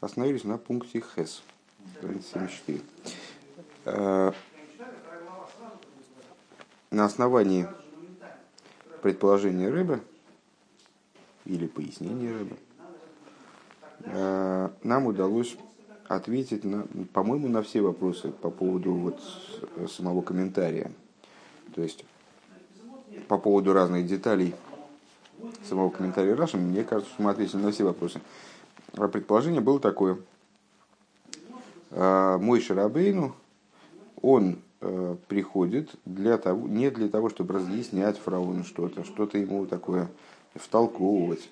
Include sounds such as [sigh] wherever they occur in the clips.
Остановились на пункте ХЭС, страница 74. Э, на основании предположения рыбы или пояснения рыбы э, нам удалось ответить, на, по-моему, на все вопросы по поводу вот самого комментария. То есть по поводу разных деталей самого комментария Раши, мне кажется, что мы ответили на все вопросы. А предположение было такое. А, мой Шарабейну, он э, приходит для того, не для того, чтобы разъяснять фараону что-то, что-то ему такое втолковывать,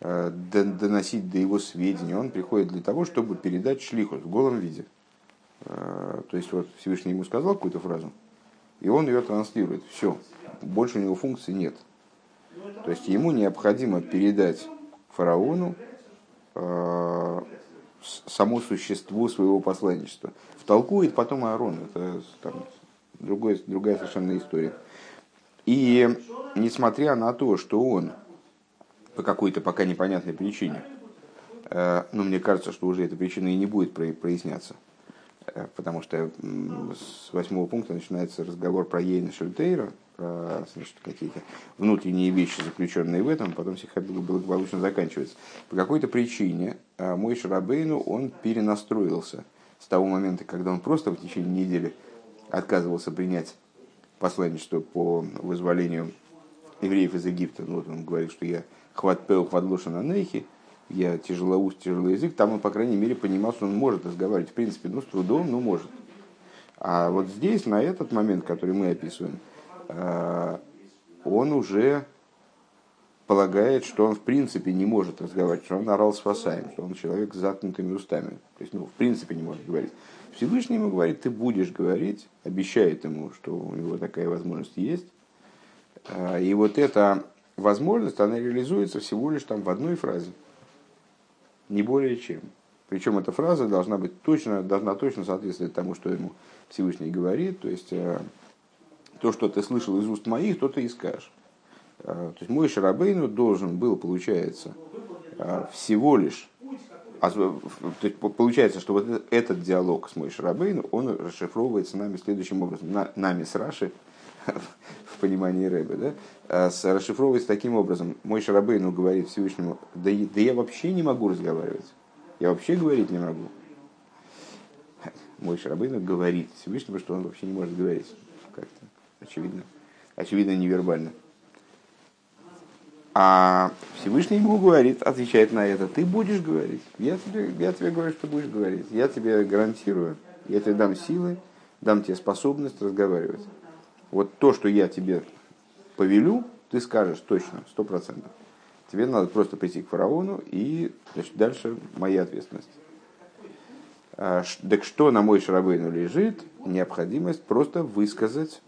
э, доносить до его сведения. Он приходит для того, чтобы передать шлихус в голом виде. Э, то есть вот Всевышний ему сказал какую-то фразу, и он ее транслирует. Все. Больше у него функции нет. То есть ему необходимо передать фараону само существо своего посланничества. Втолкует потом Аарон. Это там, другой, другая совершенно история. И несмотря на то, что он по какой-то пока непонятной причине, э, ну, мне кажется, что уже эта причина и не будет проясняться, э, потому что с восьмого пункта начинается разговор про Ейна Шельтейра, про значит, какие-то внутренние вещи, заключенные в этом, потом Сихат благополучно заканчивается. По какой-то причине а, мой Шарабейну, он перенастроился с того момента, когда он просто в течение недели отказывался принять посланничество по вызволению евреев из Египта. Ну, вот он говорит, что я хват пел хвадлоша на нейхи, я тяжелоуст, тяжелый язык. Там он, по крайней мере, понимал, что он может разговаривать. В принципе, ну, с трудом, но может. А вот здесь, на этот момент, который мы описываем, Э, он уже полагает, что он в принципе не может разговаривать, что он орал спасаем, что он человек с заткнутыми устами. То есть, ну, в принципе не может говорить. Всевышний ему говорит, ты будешь говорить, обещает ему, что у него такая возможность есть. Э, и вот эта возможность, она реализуется всего лишь там в одной фразе. Не более чем. Причем эта фраза должна быть точно, должна точно соответствовать тому, что ему Всевышний говорит. То есть э, то, что ты слышал из уст моих, то ты и скажешь. А, то есть мой Шарабейну должен был, получается, а, всего лишь а, то есть, получается, что вот этот диалог с мой Шарабейну, он расшифровывается нами следующим образом. На, нами с Раши, [laughs] в понимании Рэбе, да, расшифровывается таким образом. Мой Шарабейну говорит Всевышнему, да, да я вообще не могу разговаривать. Я вообще говорить не могу. [laughs] Мой Шарабейну говорит Всевышнему, что он вообще не может говорить. Очевидно, очевидно невербально. А Всевышний ему говорит, отвечает на это, ты будешь говорить. Я тебе, я тебе говорю, что будешь говорить. Я тебе гарантирую, я тебе дам силы, дам тебе способность разговаривать. Вот то, что я тебе повелю, ты скажешь точно, сто процентов. Тебе надо просто прийти к фараону, и значит, дальше моя ответственность. А, так что на мой шарабейну лежит? Необходимость просто высказать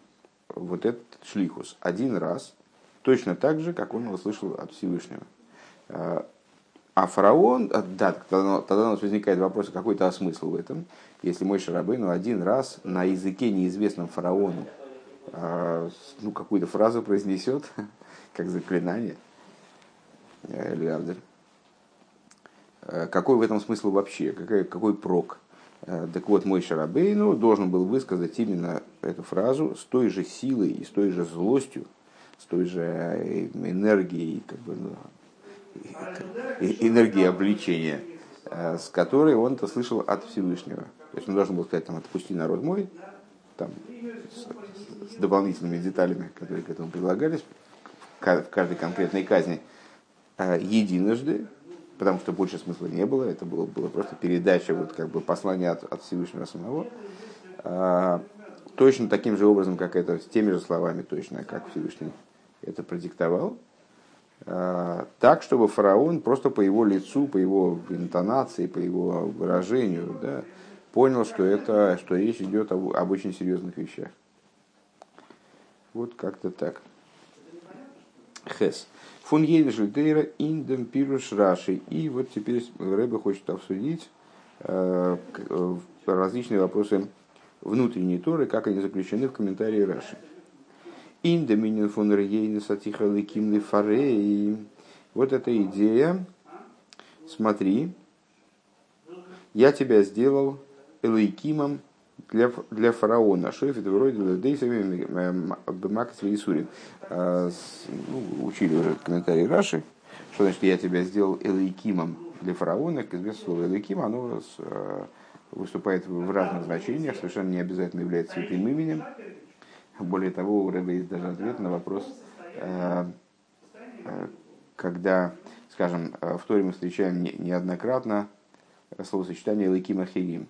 вот этот шлихус один раз, точно так же, как он его слышал от Всевышнего. А, а фараон, а, да, тогда, у нас возникает вопрос, а какой-то а смысл в этом, если мой Шарабейну один раз на языке неизвестном фараону ну, какую-то фразу произнесет, [laughs] как заклинание, или какой в этом смысл вообще, какой, какой прок? Э, так вот, мой Шарабейну должен был высказать именно эту фразу с той же силой и с той же злостью, с той же э, энергией, как бы, ну, энергией обличения, э, с которой он это слышал от Всевышнего. То есть он должен был сказать, там, отпусти народ мой, там, с, с дополнительными деталями, которые к этому предлагались в каждой конкретной казни, единожды, потому что больше смысла не было, это было, было просто передача вот, как бы послания от, от Всевышнего самого. А, точно таким же образом, как это, с теми же словами точно, как Всевышний это продиктовал. А, так, чтобы фараон просто по его лицу, по его интонации, по его выражению, да, понял, что, это, что речь идет об, об очень серьезных вещах. Вот как-то так. Хес. Фун Ейдешельтейра индем пируш раши. И вот теперь Рэбе хочет обсудить э, э, различные вопросы внутренней Торы, как они заключены в комментарии Раши. Индеминин фон Рейна Сатиха Леким Фарей. Вот эта идея, смотри, я тебя сделал Элейкимом для, для фараона. Шефит вроде Дейсами Бемакас Вейсурин. Ну, учили уже комментарии Раши, что значит я тебя сделал Элейкимом для фараона. Как известно, слово Элейким, оно э, выступает в разных значениях, совершенно не обязательно является святым именем. Более того, у Рэба есть даже ответ на вопрос, э, э, когда, скажем, в Торе мы встречаем неоднократно словосочетание «лейким ахирим»,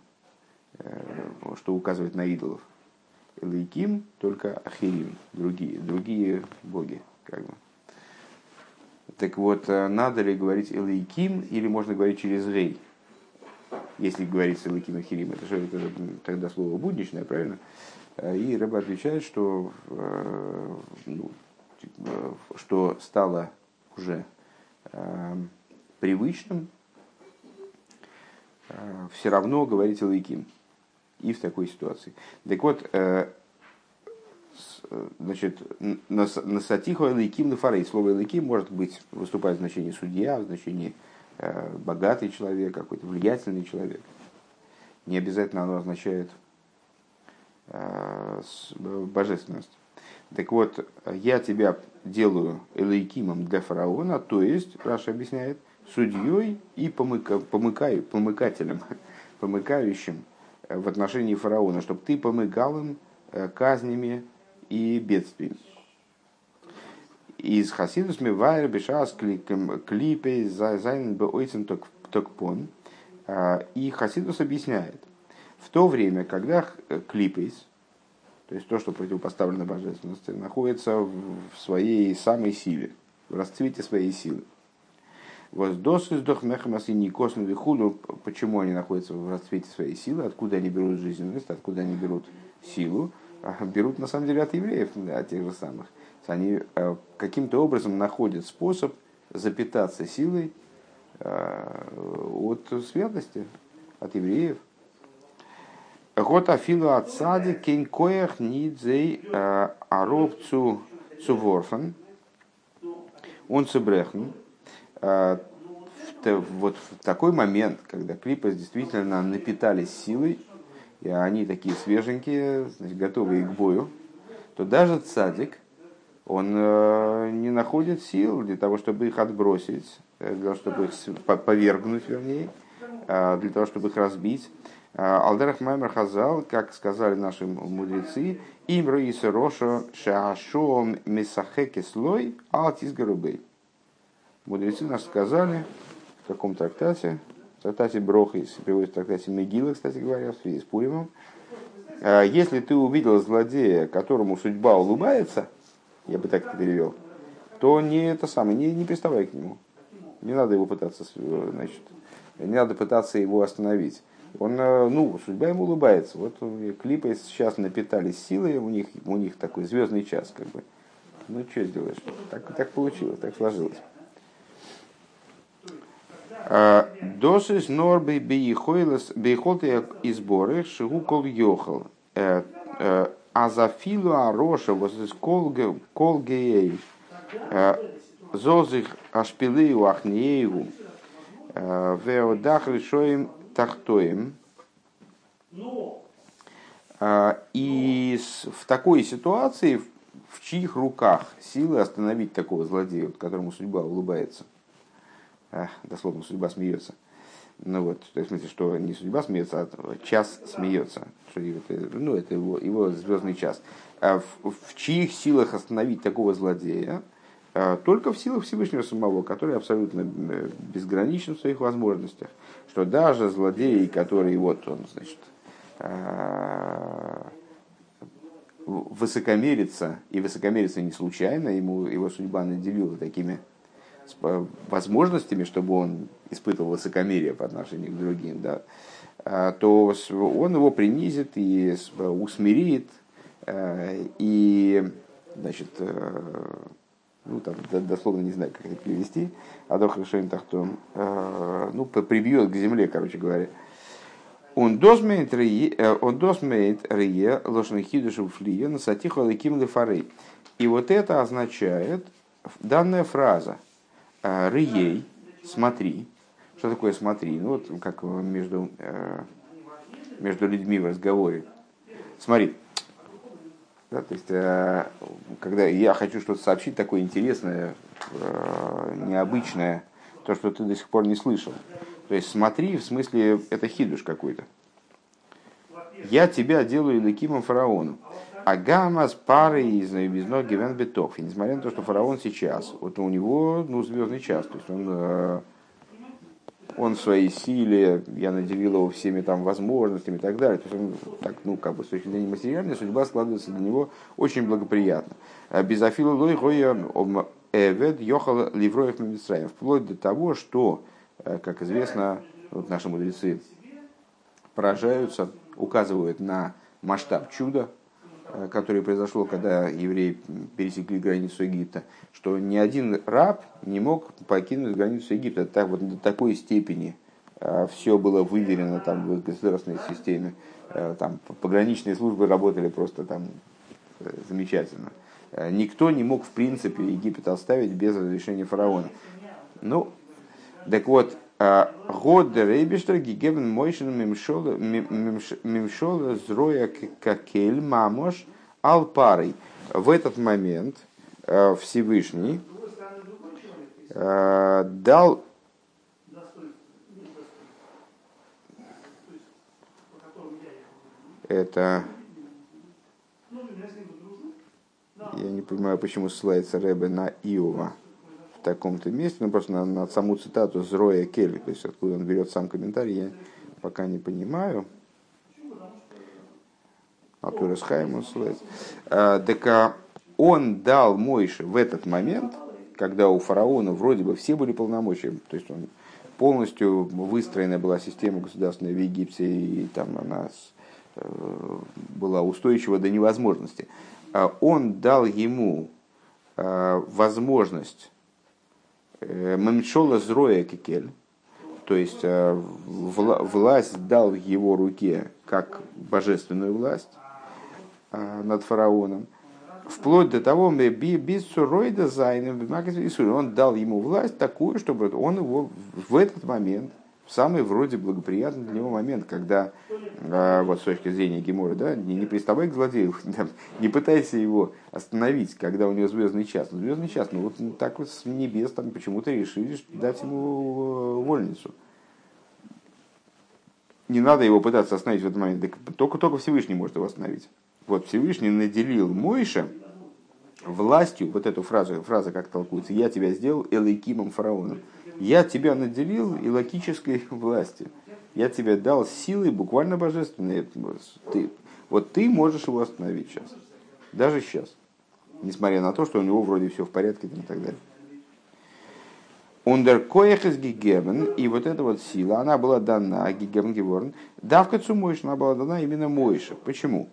что указывает на идолов. Лейким только ахирим, другие, другие боги. Как бы. Так вот, надо ли говорить Элейким или можно говорить через Рей? Если говорить Элейким Ахирим, это же это тогда слово будничное, правильно? И Рэба отвечает, что, ну, что стало уже привычным все равно говорить Элейким и в такой ситуации. Так вот, значит, на сатиху элейким лефарей. Слово элейким может быть, выступать в значении судья, в значении э, богатый человек, какой-то влиятельный человек. Не обязательно оно означает э, божественность. Так вот, я тебя делаю элейкимом для фараона, то есть, Раша объясняет, судьей и помыка, помыкаю, помыкателем, [laughs] помыкающим в отношении фараона, чтобы ты помыкал им э, казнями и бедствий. Из Хасидус Мивайр Бешас клипей Зайн Беойцен Токпон. А, и Хасидус объясняет, в то время, когда клипейс, то есть то, что противопоставлено божественности, находится в своей самой силе, в расцвете своей силы. Воздос издох мехамас и никосну вихуду. Почему они находятся в расцвете своей силы? Откуда они берут жизненность? Откуда они берут силу? берут на самом деле от евреев, от тех же самых. Они э, каким-то образом находят способ запитаться силой э, от святости, от евреев. Гот афилу отсади кейн коях нидзей э, аробцу цуворфен он цебрехн. Вот в такой момент, когда клипы действительно напитались силой, и они такие свеженькие, значит, готовые к бою, то даже цадик, он э, не находит сил для того, чтобы их отбросить, э, для того, чтобы их повергнуть, вернее, э, для того, чтобы их разбить. Алдерах Маймер Хазал, как сказали наши мудрецы, им роиса рошо шаашом месахеке слой алтис гарубей. Мудрецы нас сказали в каком трактате, в трактате Брохис, приводит в трактате Мегила, кстати говоря, в связи с Пуримом. «А если ты увидел злодея, которому судьба улыбается, я бы так это перевел, то не это самое, не, не приставай к нему. Не надо его пытаться, значит, не надо пытаться его остановить. Он, э, ну, судьба ему улыбается. Вот клипы сейчас напитались силой, у них, у них такой звездный час, как бы. Ну, что сделаешь? Так, так получилось, так сложилось. Досис норбей бейхолты и сборы шигу кол йохал. Э, э, а за филу ароша из кол геей э, зозих ашпилею ахниеву веодах решоим тахтоем. И в такой ситуации, в чьих руках силы остановить такого злодея, которому судьба улыбается – дословно судьба смеется. Ну вот, то есть, в смысле, что не судьба смеется, а час смеется. Это, ну, это его, его звездный час. А в, в чьих силах остановить такого злодея? А, только в силах Всевышнего самого, который абсолютно э, безграничен в своих возможностях. Что даже злодей, который вот он, значит, а, высокомерится, и высокомерится не случайно, ему его судьба наделила такими с возможностями, чтобы он испытывал высокомерие по отношению к другим, да, а, то он его принизит и усмирит, э, и, значит, э, ну, там, дословно не знаю, как это перевести, а до хорошо им так то, э, ну, прибьет к земле, короче говоря. Он досмейт рие лошнахидушу флия на сатиху алаким лефарей. И вот это означает, данная фраза – Рыей, смотри, Что такое смотри? Ну вот как между, э, между людьми в разговоре. Смотри. Да, то есть, э, когда я хочу что-то сообщить такое интересное, э, необычное, то, что ты до сих пор не слышал. То есть смотри, в смысле, это хидуш какой-то. Я тебя делаю лекимом фараону. Агамас пары из безно гивен бетов. И несмотря на то, что фараон сейчас, вот у него ну, звездный час, то есть он, э, он в своей силе, я наделил его всеми там возможностями и так далее. То есть он, так, ну, как бы с точки зрения материальной, судьба складывается для него очень благоприятно. Без афила лой эвед йохал ливроев мимисраем. Вплоть до того, что, э, как известно, вот наши мудрецы поражаются, указывают на масштаб чуда, Э, которое произошло, когда евреи пересекли границу Египта, что ни один раб не мог покинуть границу Египта. Так, вот до такой степени э, все было выверено там, в государственной системе. Э, там, пограничные службы работали просто там замечательно. Никто не мог, в принципе, Египет оставить без разрешения фараона. Ну, так вот, Год Рейбештер гигебен мойшен мимшола зроя какель мамош алпарой. В этот момент Всевышний дал это я не понимаю, почему ссылается Рэбе на Иова в таком-то месте, ну просто на, на саму цитату Зроя Келли, то есть откуда он берет сам комментарий, я пока не понимаю. Алтурес Хайм он ссылается. А, так а он дал Мойше в этот момент, когда у фараона вроде бы все были полномочия, то есть он полностью выстроена была система государственная в Египте, и там она э, была устойчива до невозможности. А он дал ему э, возможность Э, Мамчола зроя кекель, то есть э, власть дал в его руке как божественную власть э, над фараоном, вплоть до того, он дал ему власть такую, чтобы он его в этот момент самый вроде благоприятный для него момент, когда, э, вот с точки зрения Гемора, да, не, не приставай к злодею, [laughs] не пытайся его остановить, когда у него звездный час. Звездный час, ну вот ну, так вот с небес там почему-то решили дать ему э, вольницу. Не надо его пытаться остановить в этот момент, только, только Всевышний может его остановить. Вот Всевышний наделил Мойша властью, вот эту фразу, фраза как толкуется, я тебя сделал элейкимом фараоном я тебя наделил и логической властью. Я тебе дал силы буквально божественные. Ты, вот ты можешь его остановить сейчас. Даже сейчас. Несмотря на то, что у него вроде все в порядке и так далее. Ундер коехес гигебен, и вот эта вот сила, она была дана, гигебен геворн, давка цумойш, она была дана именно Мойше. Почему?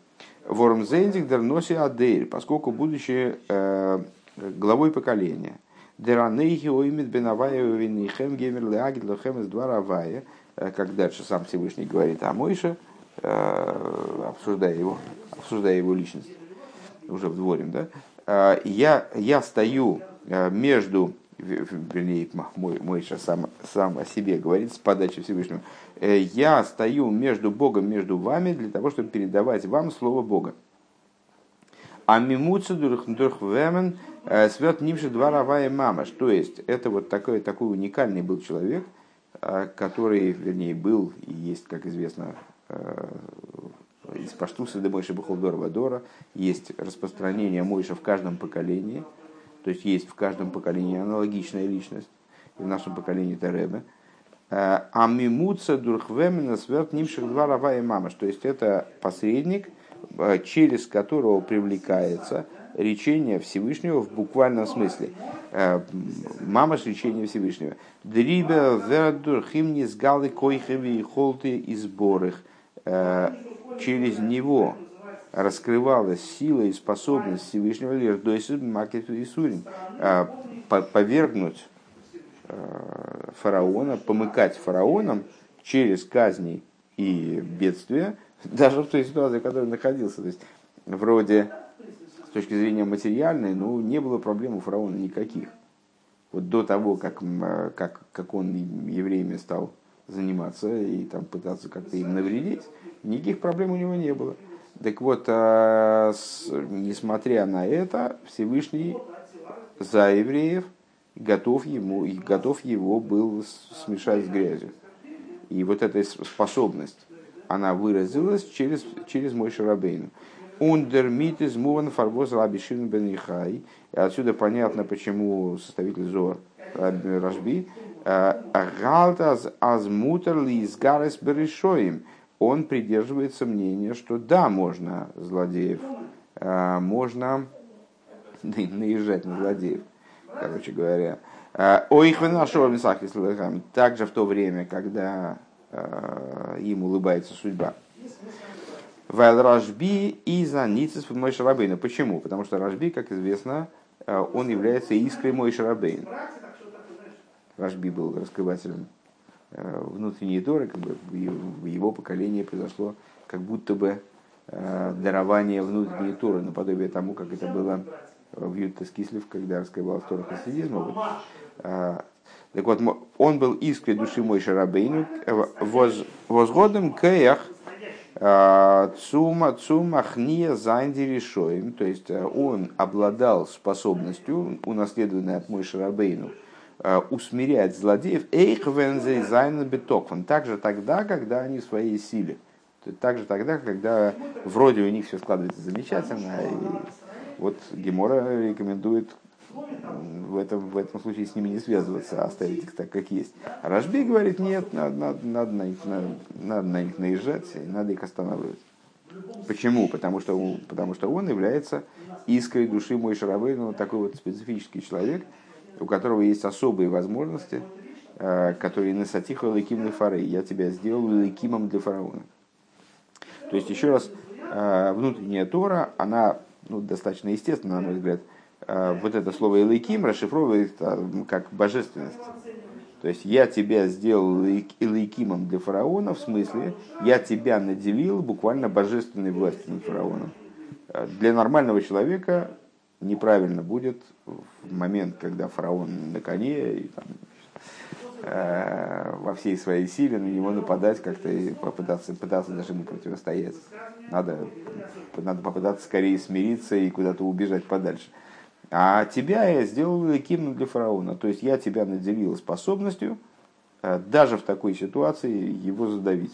Вормзейндик дерноси адейр, поскольку будучи э, главой поколения, Деранейхи оймит бенавая винихем гемер леагит лохем из двора авая, э, как дальше сам Всевышний говорит о Мойше, э, обсуждая его, обсуждая его личность, уже вдворим, да, э, я, я стою между, вернее, мой, Мойша сам, сам о себе говорит с подачи Всевышнего, я стою между Богом, между вами, для того, чтобы передавать вам Слово Бога. А мимуцу дурхвемен Э, Свет Нимши два Равая Мамаш. То есть это вот такой, такой уникальный был человек, э, который, вернее, был и есть, как известно, э, из Паштуса до Мойши Бахулдора Вадора, есть распространение Мойша в каждом поколении, то есть есть в каждом поколении аналогичная личность, и в нашем поколении Теребе. А мимуца дурхвемена сверт нимших два рава и мамаш. То есть это посредник, через которого привлекается речение Всевышнего в буквальном смысле. Э, Мама с речения Всевышнего. Дрибе вердур химни с галы койхеви и холты и сборых. Э, через него раскрывалась сила и способность Всевышнего лирдойсу макету и сурин э, повергнуть фараона, помыкать фараоном через казни и бедствия, [laughs] даже в той ситуации, в которой он находился. То есть, вроде с точки зрения материальной, ну, не было проблем у фараона никаких. вот до того, как, как, как он евреями стал заниматься и там пытаться как-то им навредить, никаких проблем у него не было. Так вот, а, с, несмотря на это, Всевышний за евреев готов, ему, и готов его был смешать с грязью. И вот эта способность, она выразилась через, через мой шарабейну. Ундер митис муван фарвоз рабишин бен Ихай. Отсюда понятно, почему составитель Зор Рашби э, Галтаз азмутер ли изгарес берешоим. Он придерживается мнения, что да, можно злодеев, э, можно [laughs] наезжать на злодеев, короче говоря. Э, Оихвен нашего также в то время, когда им улыбается судьба. Вайл Рашби и за Ницис Мой. Почему? Потому что Рашби, как известно, э, он является искрой Мой. Рашби был раскрывателем э, внутренней Торы, как бы в его поколении произошло как будто бы э, дарование внутренней Торы, наподобие тому, как это было в Ютас Кислев, когда раскрывал Тору хасидизма. Так вот, он был искрой души Мой Шарабейну, возгодом кеях צו מכניע זיין די רשעים, то есть э, он обладал способностью, унаследованной от Мойше Рабейну, э, усмирять злодеев, אויך ווען זיי זיינען בתקפם, также тогда, когда они в своей силе. Также тогда, когда вроде у них все складывается замечательно, и вот Гемора рекомендует в этом, в этом случае с ними не связываться, а оставить их так, как есть. Рашби говорит, нет, надо, надо, надо, на, них, надо, надо на них наезжать, и надо их останавливать. Почему? Потому что, он, потому что он является искрой души мой шаровой, ну, такой вот специфический человек, у которого есть особые возможности, э, которые насатиха лейким на фары. Я тебя сделал лейкимом для фараона. То есть, еще раз, э, внутренняя Тора, она ну, достаточно естественно, на мой взгляд, вот это слово «элейким» расшифровывает э, как божественность. То есть я тебя сделал элейкимом для фараона, в смысле я тебя наделил буквально божественной властью над фараоном. Э, для нормального человека неправильно будет в момент, когда фараон на коне и там, э, во всей своей силе на него нападать, как-то попытаться, пытаться даже ему противостоять. Надо, надо попытаться скорее смириться и куда-то убежать подальше. А тебя я сделал великим для фараона. То есть я тебя наделил способностью э, даже в такой ситуации его задавить.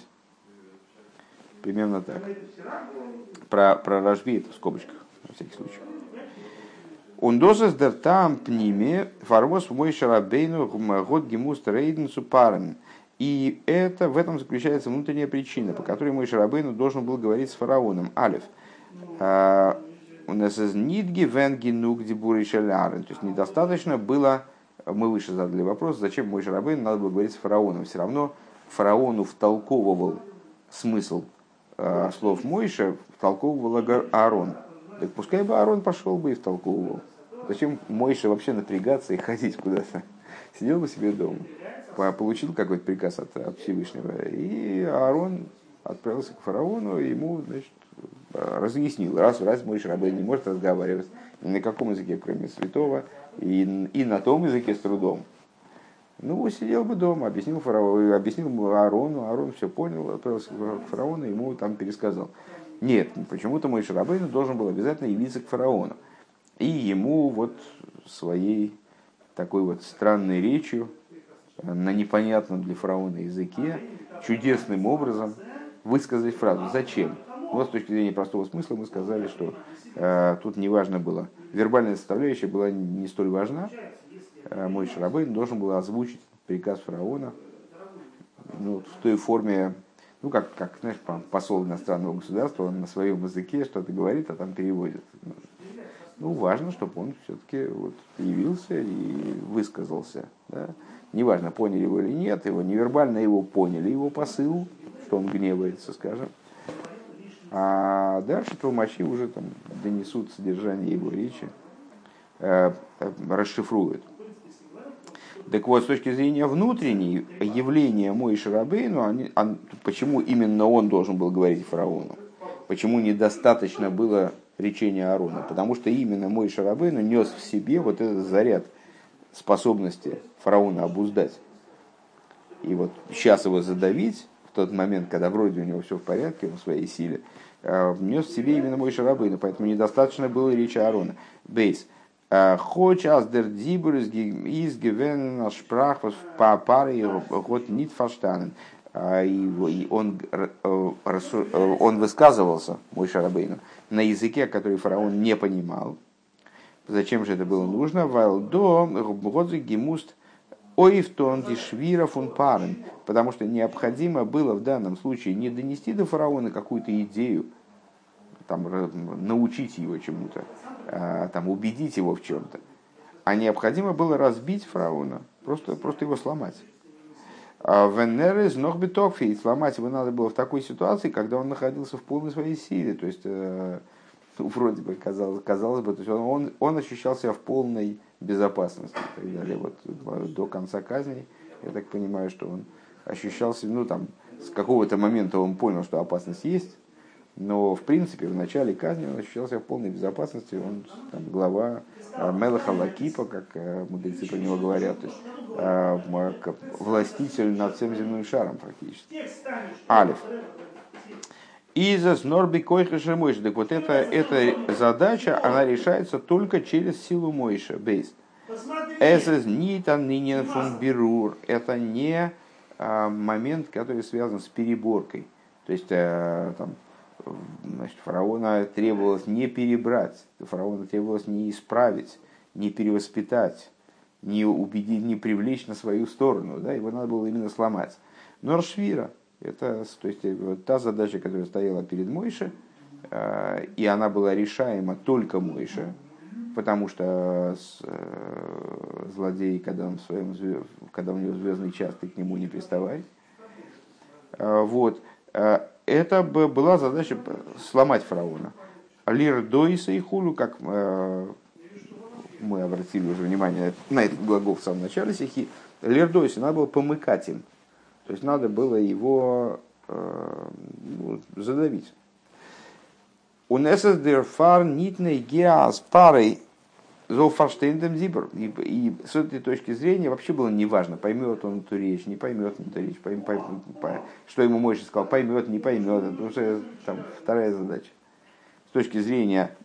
Примерно так. Про, про Рожби это в скобочках, на всякий случай. Он дозас дер там пниме фарвос мой шарабейну год гемуст рейден супарен. И это, в этом заключается внутренняя причина, по которой мой шарабейну должен был говорить с фараоном. Алиф. У нас из нидги венги нуг дебуры шелярен. То есть недостаточно было, мы выше задали вопрос, зачем мой Шарабейн надо было говорить с фараоном. Все равно фараону втолковывал смысл э, слов Мойша, втолковывал Аарон. Так пускай бы Аарон пошел бы и втолковывал. Зачем Мойша вообще напрягаться и ходить куда-то? Сидел бы себе дома, получил какой-то приказ от, от Всевышнего, и Аарон отправился к фараону, и ему значит, разъяснил, раз, раз мой Шрабей не может разговаривать ни на каком языке, кроме святого, и, и на том языке с трудом. Ну, сидел бы дома, объяснил, фараону, объяснил Аарону, Аарон все понял, отправился к фараону, ему там пересказал. Нет, почему-то мой Шарабейн должен был обязательно явиться к фараону. И ему вот своей такой вот странной речью на непонятном для фараона языке чудесным образом высказать фразу «Зачем?». Но с точки зрения простого смысла мы сказали, что э, тут не важно было. Вербальная составляющая была не столь важна. Э, мой Шарабейн должен был озвучить приказ фараона ну, в той форме, ну, как, как знаешь, посол иностранного государства, он на своем языке что-то говорит, а там переводит. Ну, важно, чтобы он все-таки вот явился и высказался. Да? Неважно, поняли его или нет, его невербально его поняли, его посыл, что он гневается, скажем. А дальше толмачи уже там донесут содержание его речи, э, э, расшифруют. Так вот, с точки зрения внутренней, явления Мой Шарабейну, они, он, почему именно он должен был говорить фараону? Почему недостаточно было речения Аарона? Потому что именно Мой Шарабейну нес в себе вот этот заряд способности фараона обуздать. И вот сейчас его задавить, в тот момент, когда вроде у него все в порядке, он в своей силе, внес в себе именно мой шарабейну, поэтому недостаточно было речи Аарона. Бейс. Хоч аз дер дибур из гивен шпрах по паре год нит фаштанен. И он, он высказывался, мой шарабейну, на языке, который фараон не понимал. Зачем же это было нужно? Вайлдо годзе гимуст ойфтон дишвира фун парен. Потому что необходимо было в данном случае не донести до фараона какую-то идею, там, научить его чему-то, а, там, убедить его в чем-то. А необходимо было разбить фараона, просто, просто его сломать. А Венерез Нохбитокфи, сломать его надо было в такой ситуации, когда он находился в полной своей силе. То есть, э, вроде бы казалось, казалось бы, то есть он, он ощущал себя в полной безопасности и так далее. Вот до конца казни, я так понимаю, что он ощущался, ну там, с какого-то момента он понял, что опасность есть, но, в принципе, в начале казни он ощущал себя в полной безопасности. Он там, глава э, Мелаха Лакипа, как э, мудрецы про него говорят. То есть, э, властитель над всем земным шаром практически. Алиф. Изас норби койха шемойша. Так вот эта, эта задача, она решается только через силу Мойша. Бейс. Эсэс нитан нинен фун бирур. Это не момент, который связан с переборкой. То есть, там, значит, фараона требовалось не перебрать, фараона требовалось не исправить, не перевоспитать, не убедить, не привлечь на свою сторону, да, его надо было именно сломать. Норшвира, это то есть, вот та задача, которая стояла перед Мойше, э, и она была решаема только Мойше, потому что э, злодей, когда, он в своем, когда у него звездный час, ты к нему не приставай. Э, вот это была задача сломать фараона. Лир Дойса и Хулю, как э, мы обратили уже внимание на этот глагол в самом начале стихи, Лир Дойса, надо было помыкать им. То есть надо было его э, ну, задавить. У Несес дер фар нитный геас парой Золфарштейндем Зибр. И, с этой точки зрения вообще было неважно, поймет он эту речь, не поймет он эту речь, пойм, пойм, пойм, что ему Мойша сказал, поймет, не поймет. Это уже там, вторая задача. С точки зрения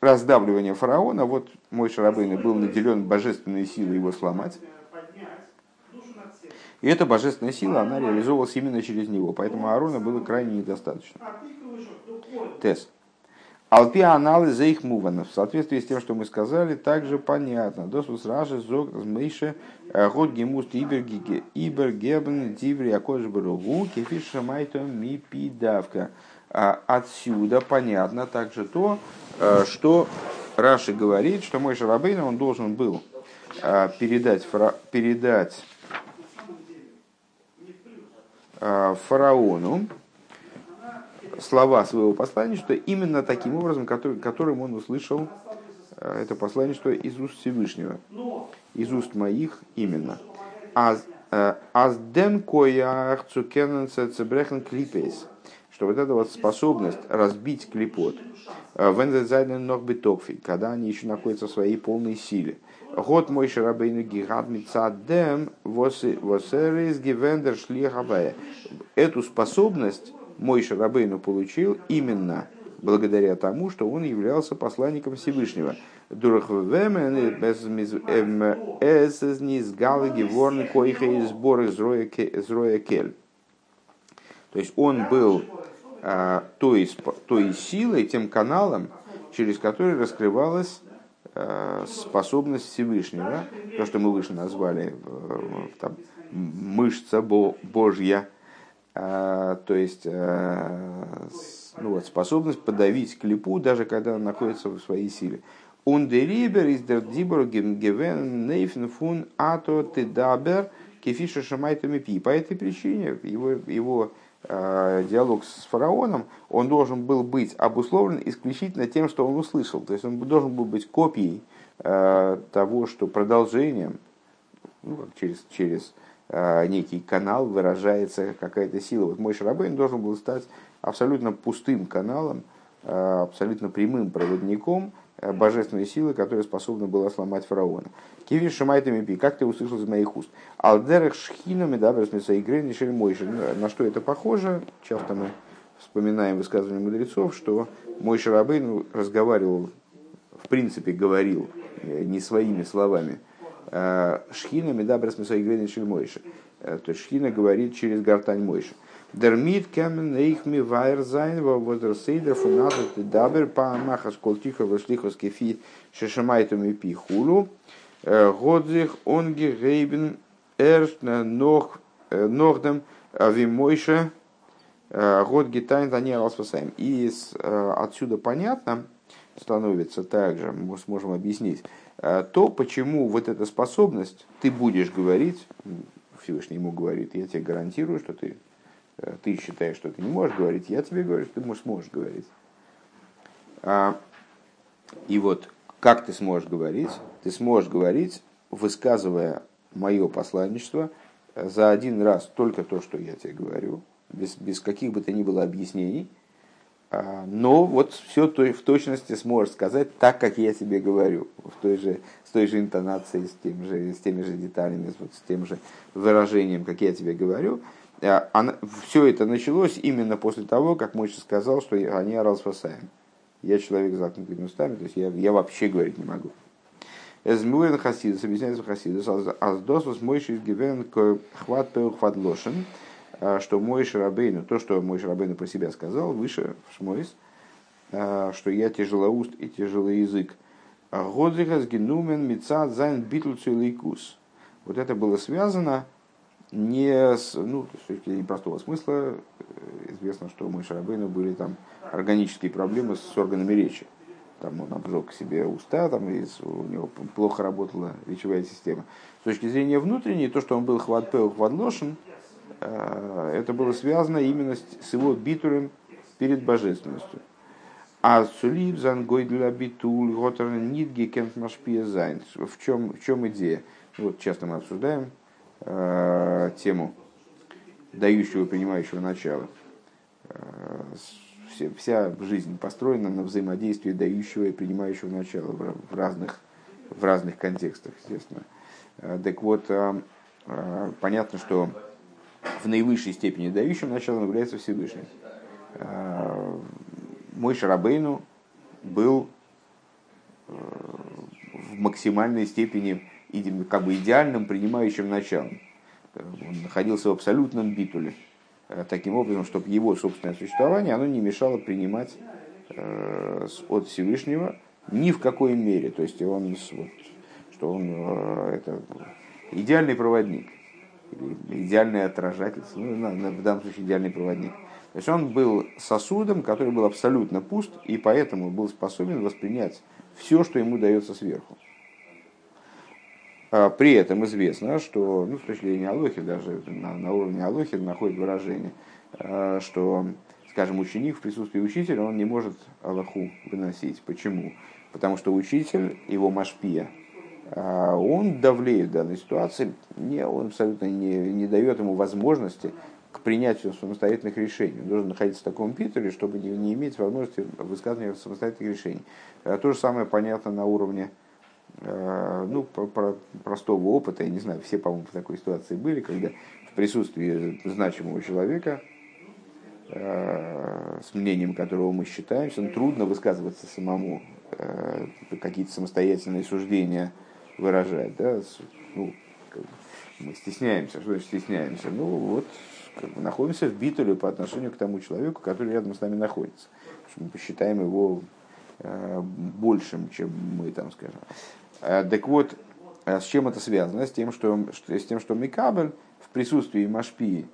раздавливания фараона, вот мой Шарабейн был наделен божественной силой его сломать. И эта божественная сила, она реализовывалась именно через него. Поэтому Аарона было крайне недостаточно. Тест. Алпи анализ за их муванов. В соответствии с тем, что мы сказали, также понятно. Досус раши зог змейше э, год гемуст ибергебен диври акош баругу кефиша майто мипидавка. А отсюда понятно также то, э, что Раши говорит, что мой Шарабейн, он должен был э, передать, передать фараону, слова своего посланничества именно таким образом, который, которым он услышал э, это посланничество из уст Всевышнего, из уст моих именно. Э, ден коях цукененце цебрехен клипейс, что вот эта вот способность разбить клипот, э, вензайден ног когда они еще находятся в своей полной силе. Год мой шарабейну гигад мицадем восерис гивендер шлихавая. Эту способность мой Шарабейну получил именно благодаря тому, что он являлся посланником Всевышнего. То есть он был а, той, той силой, тем каналом, через который раскрывалась способность Всевышнего, то, что мы выше назвали э, там, мышца Божья, а, то есть э, ну вот, способность подавить клипу, даже когда он находится в своей силе. Он дерибер из дер дибор гевен нейфен фун ато тедабер кефиша шамайтами пи. По этой причине его, его э, диалог с фараоном, он должен был быть обусловлен исключительно тем, что он услышал. То есть он должен был быть копией э, того, что продолжением, ну, через, через Э, некий канал, выражается какая-то сила. Вот мой Шарабейн должен был стать абсолютно пустым каналом, э, абсолютно прямым проводником божественной силы, которая способна была сломать фараона. Киви шамайтами пи, как ты услышал из моих уст? Алдерах шхину медабрас мисаигры нишель мойши. На что это похоже? Часто мы вспоминаем высказывания мудрецов, что мой Шарабейн разговаривал, в принципе говорил не своими словами, Шхина медабрас мисаигры нишель мойши. То есть Шхина говорит через гортань мойши. Дермит кемен их ми вайр зайн во возрастейдер фуназа ты дабер па махас колтиха вошлихос кефи шешамайтами пи хулу. Годзих онги гейбен эрст нох нordem вимойше год гитайн тани алспасаем. И отсюда понятно становится также, мы сможем объяснить, то, почему вот эта способность, ты будешь говорить, Всевышний ему говорит, я тебе гарантирую, что ты, ты считаешь, что ты не можешь говорить, я тебе говорю, что ты можешь, сможешь говорить. И вот как ты сможешь говорить? Ты сможешь говорить, высказывая мое посланничество за один раз только то, что я тебе говорю, без, без каких бы то ни было объяснений, но вот все то, в точности сможешь сказать так, как я тебе говорю, в той же, с той же интонацией, с, тем же, с теми же деталями, вот, с тем же выражением, как я тебе говорю. Она, все это началось именно после того, как Мойша сказал, что они орал спасаем. Я человек с заткнутыми устами, то есть я, я вообще говорить не могу. Эзмуэн хасидус, объясняется хасидус, аздосус мойши гивен хват хват лошен, что Мойше Рабейну, то, что мой Шарабейну про себя сказал, выше в Шмойс, что я тяжелоуст и тяжелый язык. האט זיך דאס גענומען מצד זיין ביטול צו אלקות. Вот это было связано не с, ну, с точки зрения простого смысла, известно, что у Мойше Рабейну были там органические проблемы с органами речи. Там он обжег себе уста, там, и у него плохо работала речевая система. С точки зрения внутренней, то, что он был хватпел, хвадлошен, это было связано именно с его битурем перед божественностью. А сулиб зангой для битуль готерна нитги кент. В чем, в чем идея? Вот часто мы обсуждаем э, тему дающего принимающего начала. Все, вся жизнь построена на взаимодействии дающего и принимающего начала в, разных, в разных контекстах, естественно. Э, так вот, э, э, понятно, что в наивысшей степени дающим началом является Всевышний. Мой Шарабейну был в максимальной степени как бы идеальным принимающим началом. Он находился в абсолютном битуле. Э, таким образом, чтобы его собственное существование оно не мешало принимать от Всевышнего ни в какой мере. То есть он, вот, что он это идеальный проводник идеальный отражатель, ну, в данном случае идеальный проводник. То есть он был сосудом, который был абсолютно пуст, и поэтому был способен воспринять все, что ему дается сверху. А при этом известно, что, ну, с точки зрения Алохи, даже на, на уровне Алохи находит выражение, а, что, скажем, ученик в присутствии учителя, он не может Аллаху выносить. Почему? Потому что учитель, его машпия, а он давлеет в данной ситуации, не, он абсолютно не, не дает ему возможности к принятию самостоятельных решений. Он должен находиться в таком питере, чтобы не, не иметь возможности высказывания самостоятельных решений. То же самое понятно на уровне ну, про, про простого опыта. Я не знаю, все, по-моему, в такой ситуации были, когда в присутствии значимого человека, э, с мнением которого мы считаемся, трудно высказываться самому, э, какие-то самостоятельные суждения выражать. Да? Ну, мы стесняемся. Что значит стесняемся? Ну, вот как бы, находимся в битуле по отношению к тому человеку, который рядом с нами находится. Мы посчитаем его э, большим, чем мы там скажем. Э, так вот, э, с чем это связано? С тем, что, с тем, что Микабель в присутствии Машпии,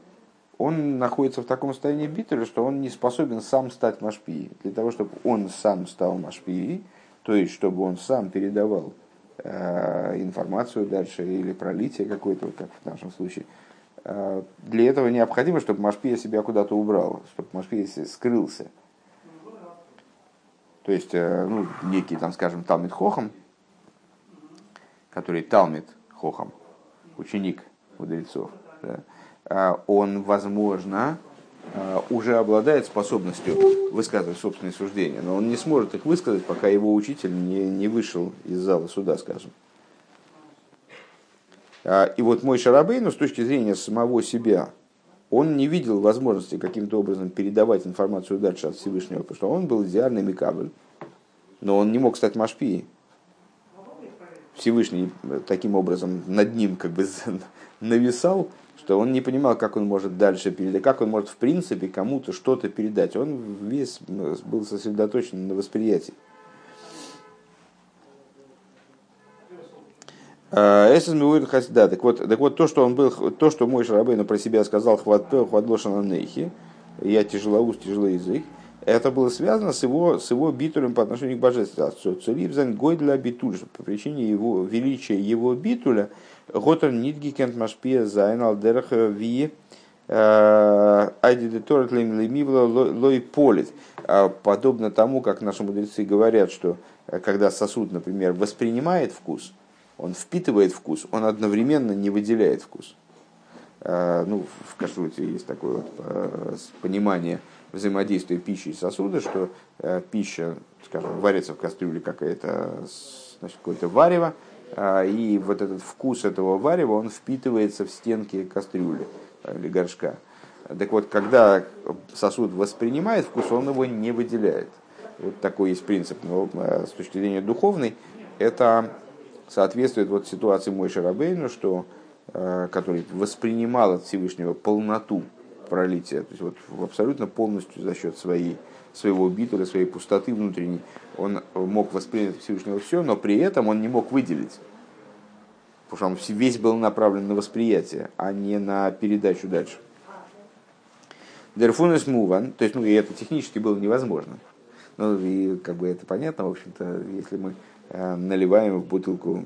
он находится в таком состоянии битуля, что он не способен сам стать Машпией. Для того, чтобы он сам стал Машпией, то есть, чтобы он сам передавал Э, информацию дальше или пролитие какое-то, как в нашем случае. Э, для этого необходимо, чтобы Машпия себя куда-то убрал, чтобы Машпия скрылся. То есть, э, ну, некий, там, скажем, Талмит Хохам, который Талмит Хохам, ученик мудрецов, да, он, возможно, а, уже обладает способностью высказывать собственные суждения, но он не сможет их высказать, пока его учитель не, не вышел из зала суда, скажем. А, и вот мой Шарабейну с точки зрения самого себя, он не видел возможности каким-то образом передавать информацию дальше от Всевышнего, потому что он был идеальный Микабль, но он не мог стать Машпией. Всевышний таким образом над ним как бы нависал, что он не понимал, как он может дальше передать, как он может в принципе кому-то что-то передать. Он весь был сосредоточен на восприятии. А, да, так вот, так вот то, что он был, то, что мой Шарабейну про себя сказал, хват хвадлошана нейхи, я тяжелоуст, тяжелый язык, это было связано с его, с его битулем по отношению к божеству. צוליב זיין גודל הביטול, по причине его величия его битуля, האט ער ניט געקענט משפיע זיין על דרך ווי э, איידי דטריד למבלע לא פליט. А подобно тому, как наши мудрецы говорят, что э, когда сосуд, например, воспринимает вкус, он впитывает вкус, он одновременно не выделяет вкус. Э, ну, в кашруте есть такое вот понимание взаимодействия пищи и сосуда, что пища, скажем, варится в кастрюле какая-то, значит, какое-то варево, а, и вот этот вкус этого варева, он впитывается в стенки кастрюли или горшка. Так вот, когда сосуд воспринимает вкус, он его не выделяет. Вот такой есть принцип. Но а, с точки зрения духовной, это соответствует вот ситуации Мой Шарабейну, что, а, который воспринимал от Всевышнего полноту пролития, то есть вот абсолютно полностью за счет своей своего битуля, своей пустоты внутренней, он мог воспринять Всевышнего все, но при этом он не мог выделить. Потому что он весь был направлен на восприятие, а не на передачу дальше. Дерфунес муван, то есть, ну, и это технически было невозможно. Ну, и как бы это понятно, в общем-то, если мы э, наливаем в бутылку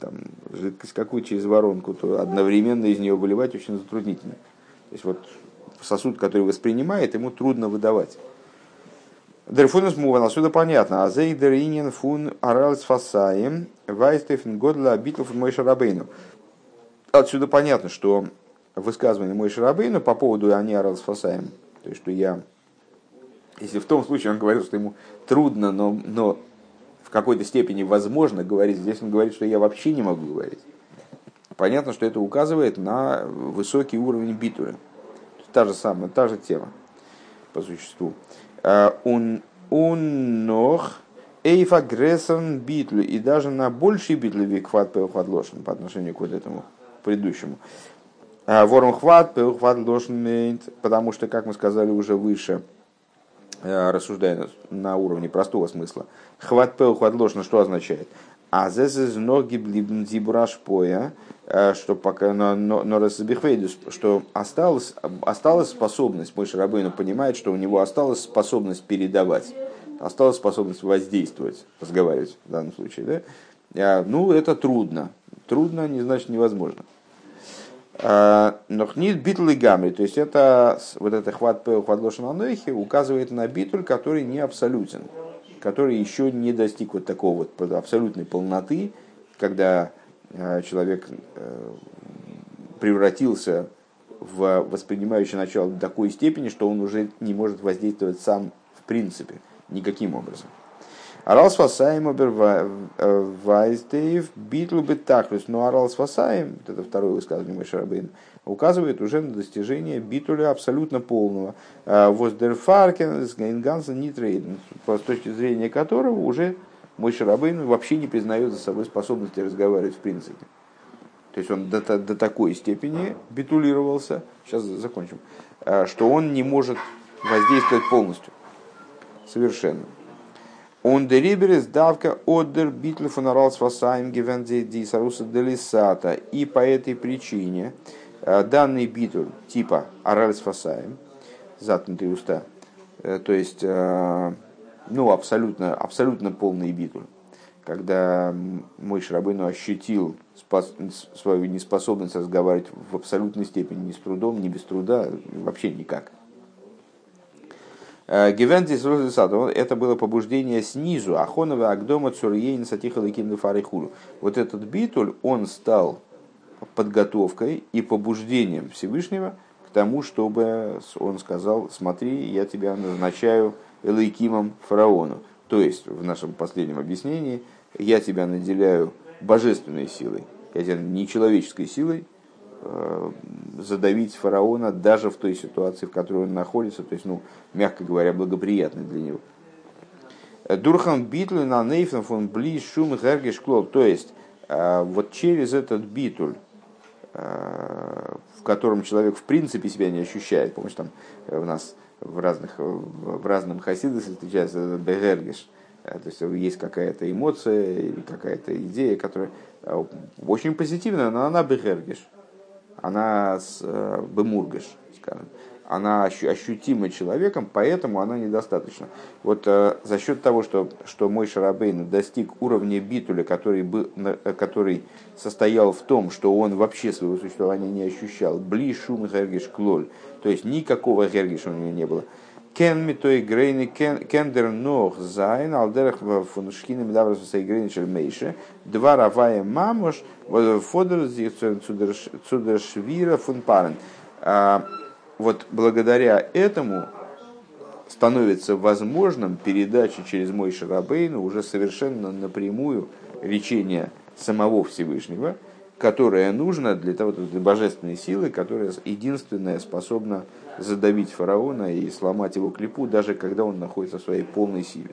там, жидкость какую через воронку, то одновременно из нее выливать очень затруднительно. То есть вот сосуд, который воспринимает, ему трудно выдавать. Дерфунус муван, отсюда понятно. А зейдер инин фун аралс фасаем вайстефен годла битлов мой шарабейну. Отсюда понятно, что высказывание мой шарабейну по поводу они аралс фасаем, то есть что я, если в том случае он говорил, что ему трудно, но, но в какой-то степени возможно говорить, здесь он говорит, что я вообще не могу говорить. Понятно, что это указывает на высокий уровень битуля. Та же самая, та же тема по существу. Он нох эйф агрессорн битлю. И даже на больший битлю викхват пеухват по отношению к вот этому предыдущему. А, ворон хват пеухват лошен потому что, как мы сказали уже выше, э, рассуждая на уровне простого смысла, хват пеухват лошен что означает? А здесь из ноги блибн зибурашпоя, э, что пока но, но, но что осталась, осталась способность, мой Шарабейну понимает, что у него осталась способность передавать, осталась способность воздействовать, разговаривать в данном случае. Да? Э, ну, это трудно. Трудно не значит невозможно. Э, но хнит битл и гамри, то есть это вот это хват хват указывает на битуль, который не абсолютен который еще не достиг вот такого вот абсолютной полноты, когда э, человек э, превратился в воспринимающее начало до такой степени, что он уже не может воздействовать сам в принципе никаким образом. Аралс Фасаем Вайстейв Битлу Бетахлюс. Но Аралс Фасаем, это второе высказывание Мышарабейна, указывает уже на достижение битуля абсолютно полного. А, Воздерфаркен с Гайнгансен Нитрейден, с точки зрения которого уже мой Шарабейн вообще не признает за собой способности разговаривать в принципе. То есть он до, до такой степени битулировался, сейчас закончим, а, что он не может воздействовать полностью. Совершенно. Он дериберис давка одер битл фонарал васаем гивензе ди саруса делисата. И по этой причине э, данный битл типа аральс фасаем, заткнутые уста, э, то есть э, ну, абсолютно, абсолютно полный битуль, когда мой Шрабыну ощутил свою неспособность разговаривать в абсолютной степени, ни с трудом, ни без труда, вообще никак. Э, Гевентис это было побуждение снизу, Ахонова Агдома Цурьейн Сатихалыкин Фарихулу. Вот этот битуль, он стал подготовкой и побуждением Всевышнего к тому, чтобы он сказал, смотри, я тебя назначаю Элейкимом фараону. То есть, в нашем последнем объяснении, я тебя наделяю божественной силой, я тебя не человеческой силой, э, задавить фараона даже в той ситуации, в которой он находится, то есть, ну, мягко говоря, благоприятной для него. Дурхан битлю на нейфен фон бли шум гергиш клоп. То есть, э, вот через этот битуль, в котором человек в принципе себя не ощущает, помнишь, там у нас в разных, в разном хасидосе встречается бегергиш, то есть есть какая-то эмоция или какая-то идея, которая очень позитивная, но она бегергиш она с э, бемургаш, скажем, она ощутима человеком, поэтому она недостаточна. Вот э, за счет того, что, что мой Шарабейн достиг уровня битуля, который, был, э, который состоял в том, что он вообще своего существования не ощущал, бли шум гергиш клоль, то есть никакого гергиша у него не было. Кен ми той грейни кендер нох зайн алдерах фун шхинем даврас сей грейни мейше два равая мамош фодер цудершвира фун парен. А, вот благодаря этому становится возможным передача через мой Шарабейну уже совершенно напрямую речения самого Всевышнего, которое нужно для того, для божественной силы, которая единственная способна задавить фараона и сломать его клепу, даже когда он находится в своей полной силе.